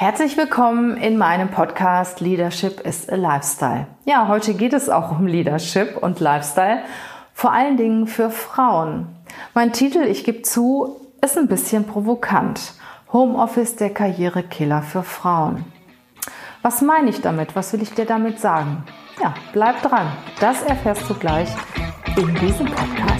Herzlich willkommen in meinem Podcast Leadership is a Lifestyle. Ja, heute geht es auch um Leadership und Lifestyle, vor allen Dingen für Frauen. Mein Titel, ich gebe zu, ist ein bisschen provokant. Homeoffice der Karrierekiller für Frauen. Was meine ich damit? Was will ich dir damit sagen? Ja, bleib dran. Das erfährst du gleich in diesem Podcast.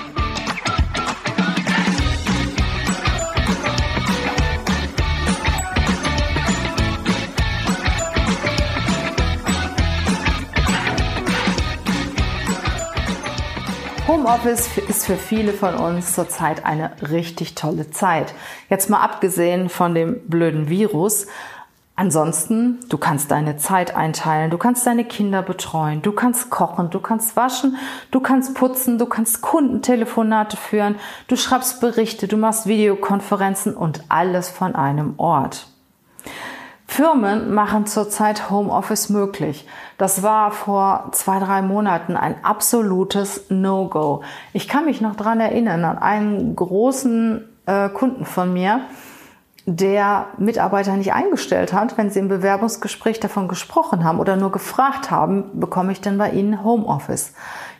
Homeoffice ist für viele von uns zurzeit eine richtig tolle Zeit. Jetzt mal abgesehen von dem blöden Virus. Ansonsten, du kannst deine Zeit einteilen, du kannst deine Kinder betreuen, du kannst kochen, du kannst waschen, du kannst putzen, du kannst Kundentelefonate führen, du schreibst Berichte, du machst Videokonferenzen und alles von einem Ort. Firmen machen zurzeit Homeoffice möglich. Das war vor zwei, drei Monaten ein absolutes No-Go. Ich kann mich noch dran erinnern an einen großen äh, Kunden von mir, der Mitarbeiter nicht eingestellt hat, wenn sie im Bewerbungsgespräch davon gesprochen haben oder nur gefragt haben, bekomme ich denn bei Ihnen Homeoffice?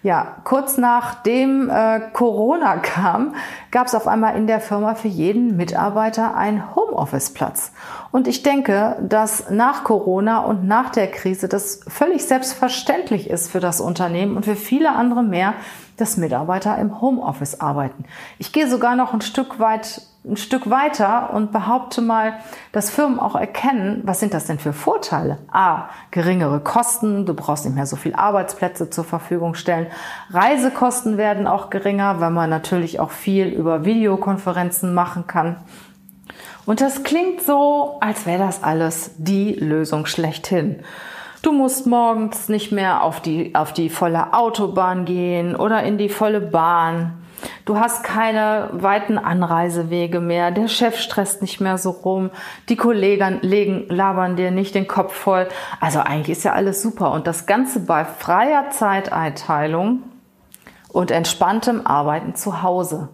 Ja, kurz nachdem äh, Corona kam, gab es auf einmal in der Firma für jeden Mitarbeiter einen Homeoffice-Platz. Und ich denke, dass nach Corona und nach der Krise das völlig selbstverständlich ist für das Unternehmen und für viele andere mehr, dass Mitarbeiter im Homeoffice arbeiten. Ich gehe sogar noch ein Stück weit ein Stück weiter und behaupte mal, dass Firmen auch erkennen, was sind das denn für Vorteile? A, geringere Kosten, du brauchst nicht mehr so viel Arbeitsplätze zur Verfügung stellen. Reisekosten werden auch geringer, weil man natürlich auch viel über Videokonferenzen machen kann. Und das klingt so, als wäre das alles die Lösung schlechthin. Du musst morgens nicht mehr auf die, auf die volle Autobahn gehen oder in die volle Bahn. Du hast keine weiten Anreisewege mehr. Der Chef stresst nicht mehr so rum. Die Kollegen legen, labern dir nicht den Kopf voll. Also eigentlich ist ja alles super. Und das Ganze bei freier Zeiteinteilung und entspanntem Arbeiten zu Hause.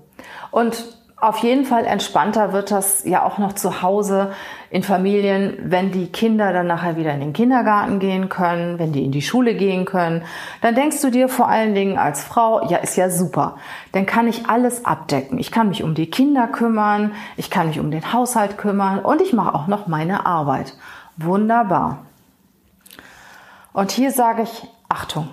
Und auf jeden Fall entspannter wird das ja auch noch zu Hause in Familien, wenn die Kinder dann nachher wieder in den Kindergarten gehen können, wenn die in die Schule gehen können. Dann denkst du dir vor allen Dingen als Frau, ja, ist ja super. Dann kann ich alles abdecken. Ich kann mich um die Kinder kümmern, ich kann mich um den Haushalt kümmern und ich mache auch noch meine Arbeit. Wunderbar. Und hier sage ich, Achtung.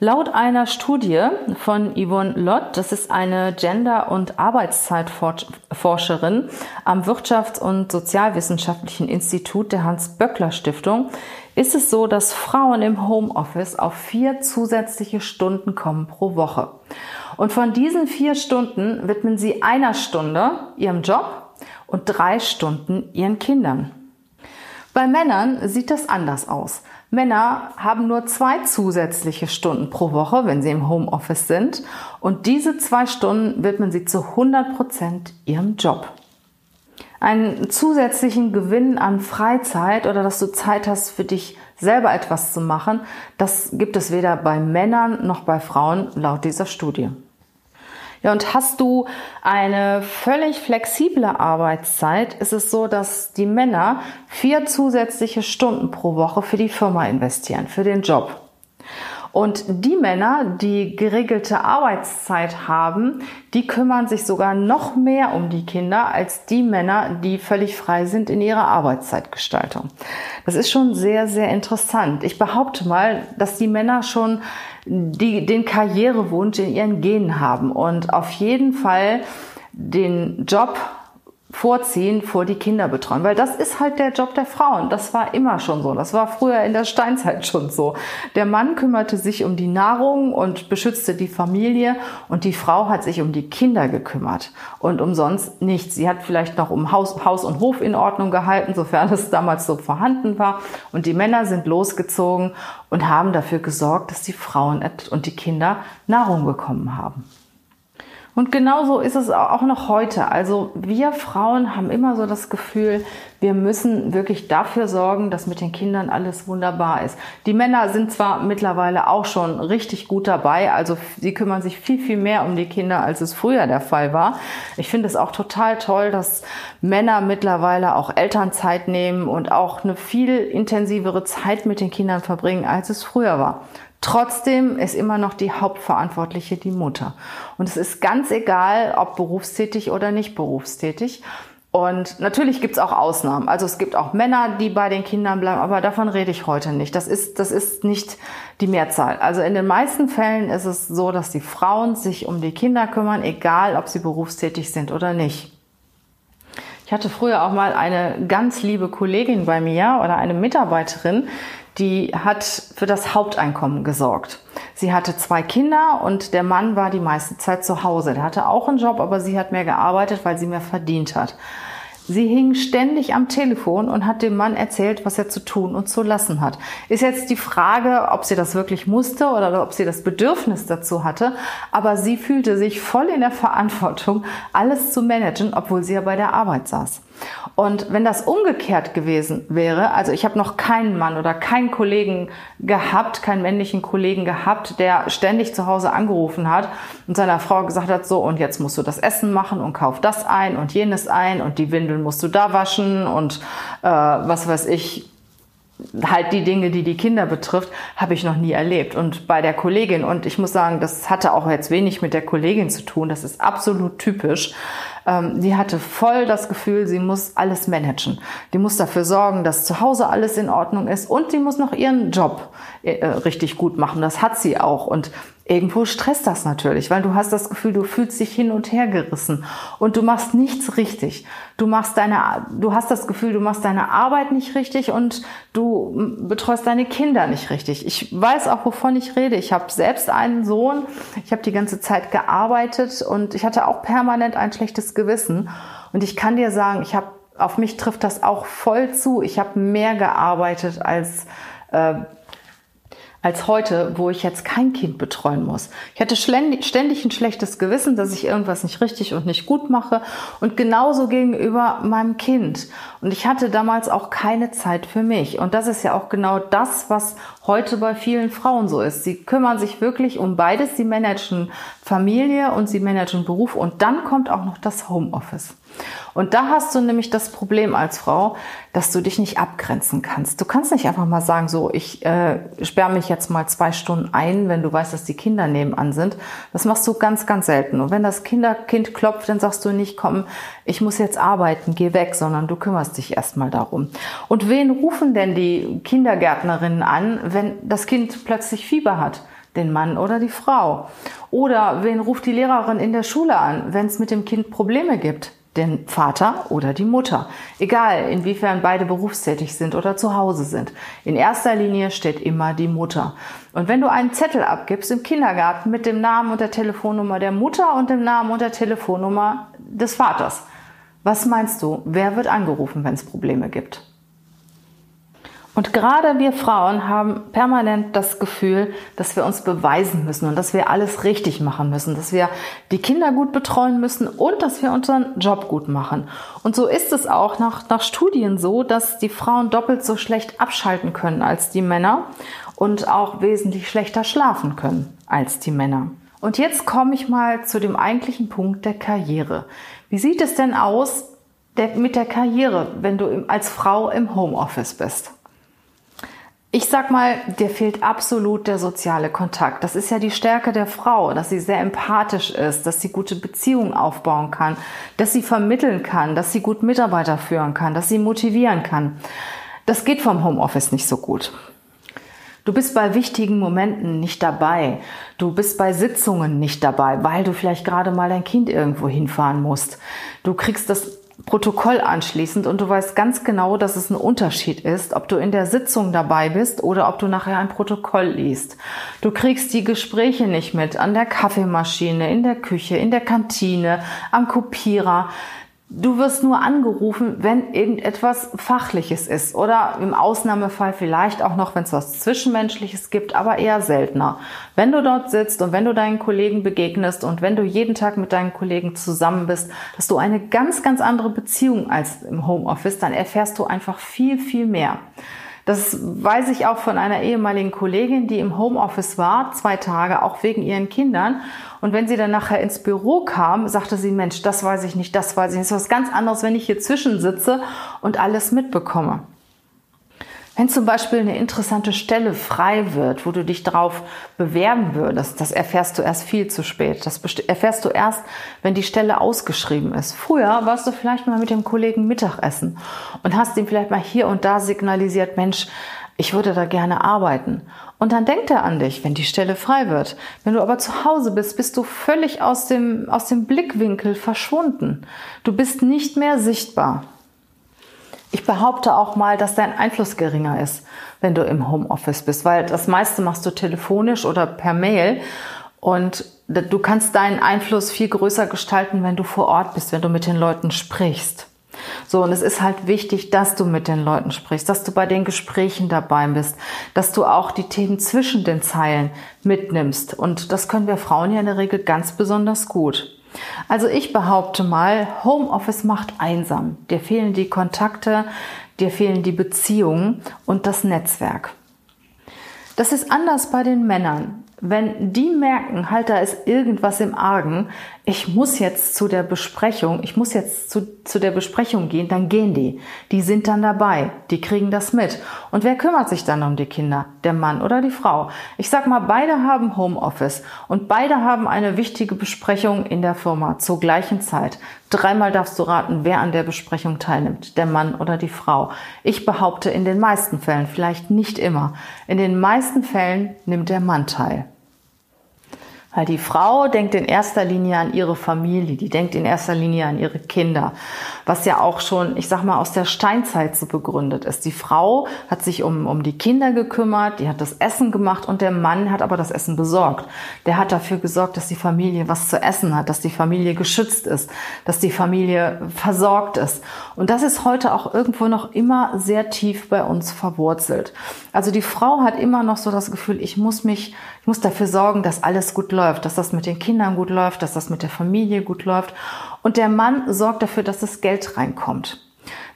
Laut einer Studie von Yvonne Lott, das ist eine Gender- und Arbeitszeitforscherin am Wirtschafts- und Sozialwissenschaftlichen Institut der Hans-Böckler-Stiftung, ist es so, dass Frauen im Homeoffice auf vier zusätzliche Stunden kommen pro Woche. Und von diesen vier Stunden widmen sie einer Stunde ihrem Job und drei Stunden ihren Kindern. Bei Männern sieht das anders aus. Männer haben nur zwei zusätzliche Stunden pro Woche, wenn sie im Homeoffice sind. Und diese zwei Stunden widmen sie zu 100 Prozent ihrem Job. Einen zusätzlichen Gewinn an Freizeit oder dass du Zeit hast für dich selber etwas zu machen, das gibt es weder bei Männern noch bei Frauen laut dieser Studie. Ja, und hast du eine völlig flexible Arbeitszeit, ist es so, dass die Männer vier zusätzliche Stunden pro Woche für die Firma investieren, für den Job. Und die Männer, die geregelte Arbeitszeit haben, die kümmern sich sogar noch mehr um die Kinder als die Männer, die völlig frei sind in ihrer Arbeitszeitgestaltung. Das ist schon sehr, sehr interessant. Ich behaupte mal, dass die Männer schon die, den Karrierewunsch in ihren Genen haben und auf jeden Fall den Job vorziehen vor die Kinder betreuen, weil das ist halt der Job der Frauen. Das war immer schon so. Das war früher in der Steinzeit schon so. Der Mann kümmerte sich um die Nahrung und beschützte die Familie und die Frau hat sich um die Kinder gekümmert und umsonst nichts. Sie hat vielleicht noch um Haus, Haus und Hof in Ordnung gehalten, sofern es damals so vorhanden war. Und die Männer sind losgezogen und haben dafür gesorgt, dass die Frauen und die Kinder Nahrung bekommen haben. Und genauso ist es auch noch heute. Also wir Frauen haben immer so das Gefühl, wir müssen wirklich dafür sorgen, dass mit den Kindern alles wunderbar ist. Die Männer sind zwar mittlerweile auch schon richtig gut dabei, also sie kümmern sich viel, viel mehr um die Kinder, als es früher der Fall war. Ich finde es auch total toll, dass Männer mittlerweile auch Elternzeit nehmen und auch eine viel intensivere Zeit mit den Kindern verbringen, als es früher war. Trotzdem ist immer noch die Hauptverantwortliche die Mutter. Und es ist ganz egal, ob berufstätig oder nicht berufstätig. Und natürlich gibt es auch Ausnahmen. Also es gibt auch Männer, die bei den Kindern bleiben, aber davon rede ich heute nicht. Das ist, das ist nicht die Mehrzahl. Also in den meisten Fällen ist es so, dass die Frauen sich um die Kinder kümmern, egal ob sie berufstätig sind oder nicht. Ich hatte früher auch mal eine ganz liebe Kollegin bei mir oder eine Mitarbeiterin, die hat für das Haupteinkommen gesorgt. Sie hatte zwei Kinder und der Mann war die meiste Zeit zu Hause. Der hatte auch einen Job, aber sie hat mehr gearbeitet, weil sie mehr verdient hat. Sie hing ständig am Telefon und hat dem Mann erzählt, was er zu tun und zu lassen hat. Ist jetzt die Frage, ob sie das wirklich musste oder ob sie das Bedürfnis dazu hatte. Aber sie fühlte sich voll in der Verantwortung, alles zu managen, obwohl sie ja bei der Arbeit saß. Und wenn das umgekehrt gewesen wäre, also ich habe noch keinen Mann oder keinen Kollegen gehabt, keinen männlichen Kollegen gehabt, der ständig zu Hause angerufen hat und seiner Frau gesagt hat, so und jetzt musst du das Essen machen und kauf das ein und jenes ein und die Windeln musst du da waschen und äh, was weiß ich, halt die Dinge, die die Kinder betrifft, habe ich noch nie erlebt. Und bei der Kollegin, und ich muss sagen, das hatte auch jetzt wenig mit der Kollegin zu tun, das ist absolut typisch. Ähm, die hatte voll das Gefühl, sie muss alles managen. Die muss dafür sorgen, dass zu Hause alles in Ordnung ist und sie muss noch ihren Job äh, richtig gut machen. Das hat sie auch. Und irgendwo stresst das natürlich, weil du hast das Gefühl, du fühlst dich hin und her gerissen und du machst nichts richtig. Du machst deine, du hast das Gefühl, du machst deine Arbeit nicht richtig und du betreust deine Kinder nicht richtig. Ich weiß auch, wovon ich rede. Ich habe selbst einen Sohn. Ich habe die ganze Zeit gearbeitet und ich hatte auch permanent ein schlechtes Gewissen. Und ich kann dir sagen, ich habe auf mich trifft das auch voll zu. Ich habe mehr gearbeitet als äh, als heute, wo ich jetzt kein Kind betreuen muss. Ich hatte ständig ein schlechtes Gewissen, dass ich irgendwas nicht richtig und nicht gut mache und genauso gegenüber meinem Kind. Und ich hatte damals auch keine Zeit für mich. Und das ist ja auch genau das, was heute bei vielen Frauen so ist. Sie kümmern sich wirklich um beides. Sie managen Familie und sie managen Beruf und dann kommt auch noch das Homeoffice. Und da hast du nämlich das Problem als Frau, dass du dich nicht abgrenzen kannst. Du kannst nicht einfach mal sagen, so, ich äh, sperre mich jetzt mal zwei Stunden ein, wenn du weißt, dass die Kinder nebenan sind. Das machst du ganz, ganz selten. Und wenn das Kinderkind klopft, dann sagst du nicht, komm, ich muss jetzt arbeiten, geh weg, sondern du kümmerst dich erstmal darum. Und wen rufen denn die Kindergärtnerinnen an, wenn das Kind plötzlich Fieber hat? Den Mann oder die Frau? Oder wen ruft die Lehrerin in der Schule an, wenn es mit dem Kind Probleme gibt? Den Vater oder die Mutter. Egal, inwiefern beide berufstätig sind oder zu Hause sind. In erster Linie steht immer die Mutter. Und wenn du einen Zettel abgibst im Kindergarten mit dem Namen und der Telefonnummer der Mutter und dem Namen und der Telefonnummer des Vaters, was meinst du, wer wird angerufen, wenn es Probleme gibt? Und gerade wir Frauen haben permanent das Gefühl, dass wir uns beweisen müssen und dass wir alles richtig machen müssen, dass wir die Kinder gut betreuen müssen und dass wir unseren Job gut machen. Und so ist es auch nach, nach Studien so, dass die Frauen doppelt so schlecht abschalten können als die Männer und auch wesentlich schlechter schlafen können als die Männer. Und jetzt komme ich mal zu dem eigentlichen Punkt der Karriere. Wie sieht es denn aus mit der Karriere, wenn du als Frau im Homeoffice bist? Ich sag mal, dir fehlt absolut der soziale Kontakt. Das ist ja die Stärke der Frau, dass sie sehr empathisch ist, dass sie gute Beziehungen aufbauen kann, dass sie vermitteln kann, dass sie gut Mitarbeiter führen kann, dass sie motivieren kann. Das geht vom Homeoffice nicht so gut. Du bist bei wichtigen Momenten nicht dabei. Du bist bei Sitzungen nicht dabei, weil du vielleicht gerade mal dein Kind irgendwo hinfahren musst. Du kriegst das Protokoll anschließend und du weißt ganz genau, dass es ein Unterschied ist, ob du in der Sitzung dabei bist oder ob du nachher ein Protokoll liest. Du kriegst die Gespräche nicht mit an der Kaffeemaschine, in der Küche, in der Kantine, am Kopierer. Du wirst nur angerufen, wenn irgendetwas Fachliches ist oder im Ausnahmefall vielleicht auch noch, wenn es was Zwischenmenschliches gibt, aber eher seltener. Wenn du dort sitzt und wenn du deinen Kollegen begegnest und wenn du jeden Tag mit deinen Kollegen zusammen bist, dass du eine ganz, ganz andere Beziehung als im Homeoffice, dann erfährst du einfach viel, viel mehr. Das weiß ich auch von einer ehemaligen Kollegin, die im Homeoffice war, zwei Tage, auch wegen ihren Kindern. Und wenn sie dann nachher ins Büro kam, sagte sie, Mensch, das weiß ich nicht, das weiß ich nicht. Das ist was ganz anderes, wenn ich hier zwischensitze und alles mitbekomme. Wenn zum Beispiel eine interessante Stelle frei wird, wo du dich drauf bewerben würdest, das erfährst du erst viel zu spät. Das erfährst du erst, wenn die Stelle ausgeschrieben ist. Früher warst du vielleicht mal mit dem Kollegen Mittagessen und hast ihm vielleicht mal hier und da signalisiert, Mensch, ich würde da gerne arbeiten. Und dann denkt er an dich, wenn die Stelle frei wird. Wenn du aber zu Hause bist, bist du völlig aus dem, aus dem Blickwinkel verschwunden. Du bist nicht mehr sichtbar. Ich behaupte auch mal, dass dein Einfluss geringer ist, wenn du im Homeoffice bist, weil das meiste machst du telefonisch oder per Mail und du kannst deinen Einfluss viel größer gestalten, wenn du vor Ort bist, wenn du mit den Leuten sprichst. So, und es ist halt wichtig, dass du mit den Leuten sprichst, dass du bei den Gesprächen dabei bist, dass du auch die Themen zwischen den Zeilen mitnimmst. Und das können wir Frauen ja in der Regel ganz besonders gut. Also ich behaupte mal, Homeoffice macht einsam. Dir fehlen die Kontakte, dir fehlen die Beziehungen und das Netzwerk. Das ist anders bei den Männern. Wenn die merken, halt, da ist irgendwas im Argen, ich muss jetzt zu der Besprechung, ich muss jetzt zu, zu der Besprechung gehen, dann gehen die. Die sind dann dabei, die kriegen das mit. Und wer kümmert sich dann um die Kinder? Der Mann oder die Frau? Ich sag mal, beide haben Homeoffice und beide haben eine wichtige Besprechung in der Firma zur gleichen Zeit. Dreimal darfst du raten, wer an der Besprechung teilnimmt, der Mann oder die Frau. Ich behaupte in den meisten Fällen, vielleicht nicht immer, in den meisten Fällen nimmt der Mann teil. Weil die Frau denkt in erster Linie an ihre Familie, die denkt in erster Linie an ihre Kinder, was ja auch schon, ich sag mal, aus der Steinzeit so begründet ist. Die Frau hat sich um, um die Kinder gekümmert, die hat das Essen gemacht und der Mann hat aber das Essen besorgt. Der hat dafür gesorgt, dass die Familie was zu essen hat, dass die Familie geschützt ist, dass die Familie versorgt ist. Und das ist heute auch irgendwo noch immer sehr tief bei uns verwurzelt. Also die Frau hat immer noch so das Gefühl, ich muss mich, ich muss dafür sorgen, dass alles gut läuft, dass das mit den Kindern gut läuft, dass das mit der Familie gut läuft. Und der Mann sorgt dafür, dass das Geld reinkommt.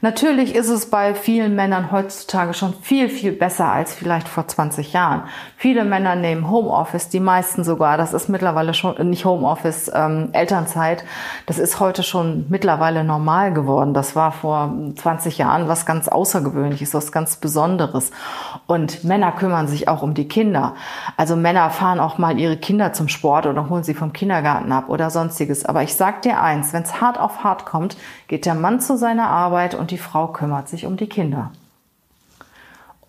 Natürlich ist es bei vielen Männern heutzutage schon viel, viel besser als vielleicht vor 20 Jahren. Viele Männer nehmen Homeoffice, die meisten sogar. Das ist mittlerweile schon nicht Homeoffice, ähm, Elternzeit. Das ist heute schon mittlerweile normal geworden. Das war vor 20 Jahren was ganz Außergewöhnliches, was ganz Besonderes. Und Männer kümmern sich auch um die Kinder. Also Männer fahren auch mal ihre Kinder zum Sport oder holen sie vom Kindergarten ab oder sonstiges. Aber ich sag dir eins, wenn es hart auf hart kommt, geht der Mann zu seiner Arbeit und die Frau kümmert sich um die Kinder.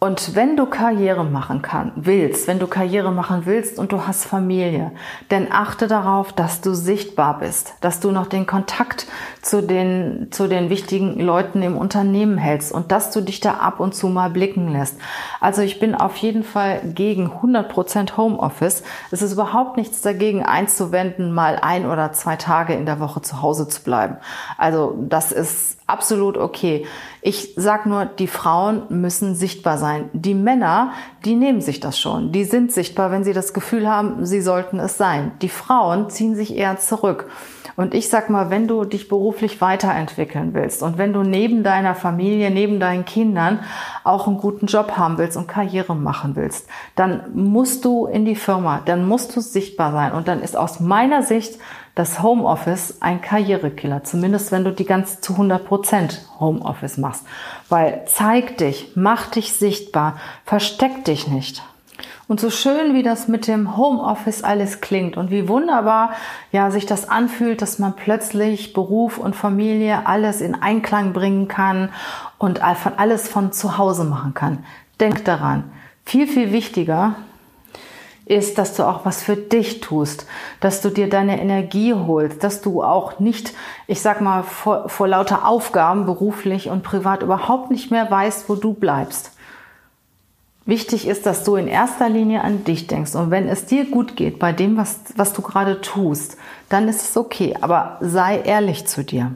Und wenn du Karriere machen kann, willst, wenn du Karriere machen willst und du hast Familie, dann achte darauf, dass du sichtbar bist, dass du noch den Kontakt zu den, zu den wichtigen Leuten im Unternehmen hältst und dass du dich da ab und zu mal blicken lässt. Also ich bin auf jeden Fall gegen 100% Homeoffice. Es ist überhaupt nichts dagegen einzuwenden, mal ein oder zwei Tage in der Woche zu Hause zu bleiben. Also das ist absolut okay. Ich sag nur, die Frauen müssen sichtbar sein. Die Männer, die nehmen sich das schon. Die sind sichtbar, wenn sie das Gefühl haben, sie sollten es sein. Die Frauen ziehen sich eher zurück. Und ich sag mal, wenn du dich beruflich weiterentwickeln willst und wenn du neben deiner Familie, neben deinen Kindern auch einen guten Job haben willst und Karriere machen willst, dann musst du in die Firma, dann musst du sichtbar sein. Und dann ist aus meiner Sicht das Homeoffice ein Karrierekiller, zumindest wenn du die ganze zu 100 Prozent Homeoffice machst. Weil zeig dich, mach dich sichtbar, versteck dich nicht. Und so schön wie das mit dem Homeoffice alles klingt und wie wunderbar ja sich das anfühlt, dass man plötzlich Beruf und Familie alles in Einklang bringen kann und alles von zu Hause machen kann. Denk daran, viel viel wichtiger ist, dass du auch was für dich tust, dass du dir deine Energie holst, dass du auch nicht, ich sag mal, vor, vor lauter Aufgaben beruflich und privat überhaupt nicht mehr weißt, wo du bleibst. Wichtig ist, dass du in erster Linie an dich denkst. Und wenn es dir gut geht bei dem, was, was du gerade tust, dann ist es okay. Aber sei ehrlich zu dir.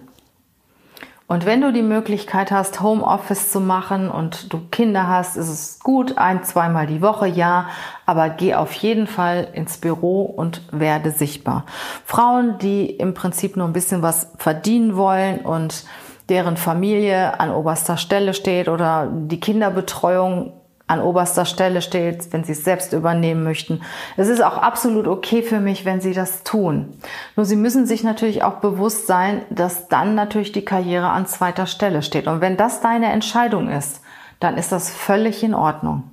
Und wenn du die Möglichkeit hast, Homeoffice zu machen und du Kinder hast, ist es gut, ein, zweimal die Woche, ja, aber geh auf jeden Fall ins Büro und werde sichtbar. Frauen, die im Prinzip nur ein bisschen was verdienen wollen und deren Familie an oberster Stelle steht oder die Kinderbetreuung an oberster Stelle steht, wenn sie es selbst übernehmen möchten. Es ist auch absolut okay für mich, wenn sie das tun. Nur sie müssen sich natürlich auch bewusst sein, dass dann natürlich die Karriere an zweiter Stelle steht. Und wenn das deine Entscheidung ist, dann ist das völlig in Ordnung.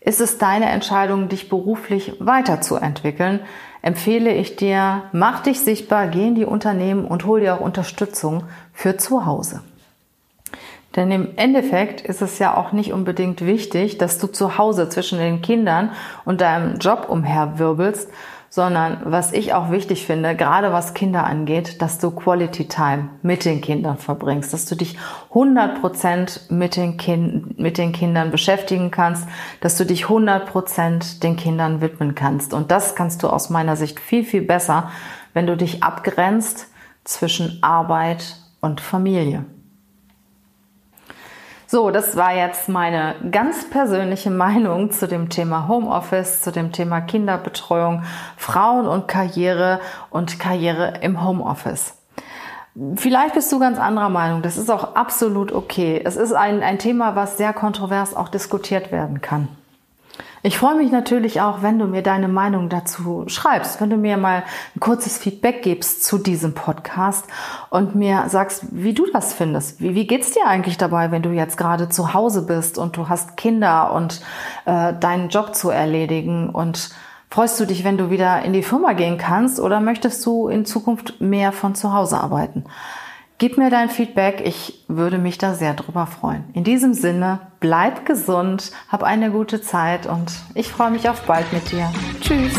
Ist es deine Entscheidung, dich beruflich weiterzuentwickeln, empfehle ich dir, mach dich sichtbar, geh in die Unternehmen und hol dir auch Unterstützung für zu Hause. Denn im Endeffekt ist es ja auch nicht unbedingt wichtig, dass du zu Hause zwischen den Kindern und deinem Job umherwirbelst, sondern was ich auch wichtig finde, gerade was Kinder angeht, dass du Quality Time mit den Kindern verbringst, dass du dich 100 Prozent mit den, kind, mit den Kindern beschäftigen kannst, dass du dich 100 Prozent den Kindern widmen kannst. Und das kannst du aus meiner Sicht viel, viel besser, wenn du dich abgrenzt zwischen Arbeit und Familie. So, das war jetzt meine ganz persönliche Meinung zu dem Thema Homeoffice, zu dem Thema Kinderbetreuung, Frauen und Karriere und Karriere im Homeoffice. Vielleicht bist du ganz anderer Meinung. Das ist auch absolut okay. Es ist ein, ein Thema, was sehr kontrovers auch diskutiert werden kann. Ich freue mich natürlich auch, wenn du mir deine Meinung dazu schreibst, wenn du mir mal ein kurzes Feedback gibst zu diesem Podcast und mir sagst, wie du das findest. Wie, wie geht's dir eigentlich dabei, wenn du jetzt gerade zu Hause bist und du hast Kinder und äh, deinen Job zu erledigen und Freust du dich, wenn du wieder in die Firma gehen kannst oder möchtest du in Zukunft mehr von zu Hause arbeiten? Gib mir dein Feedback, ich würde mich da sehr drüber freuen. In diesem Sinne, bleib gesund, hab eine gute Zeit und ich freue mich auf bald mit dir. Tschüss.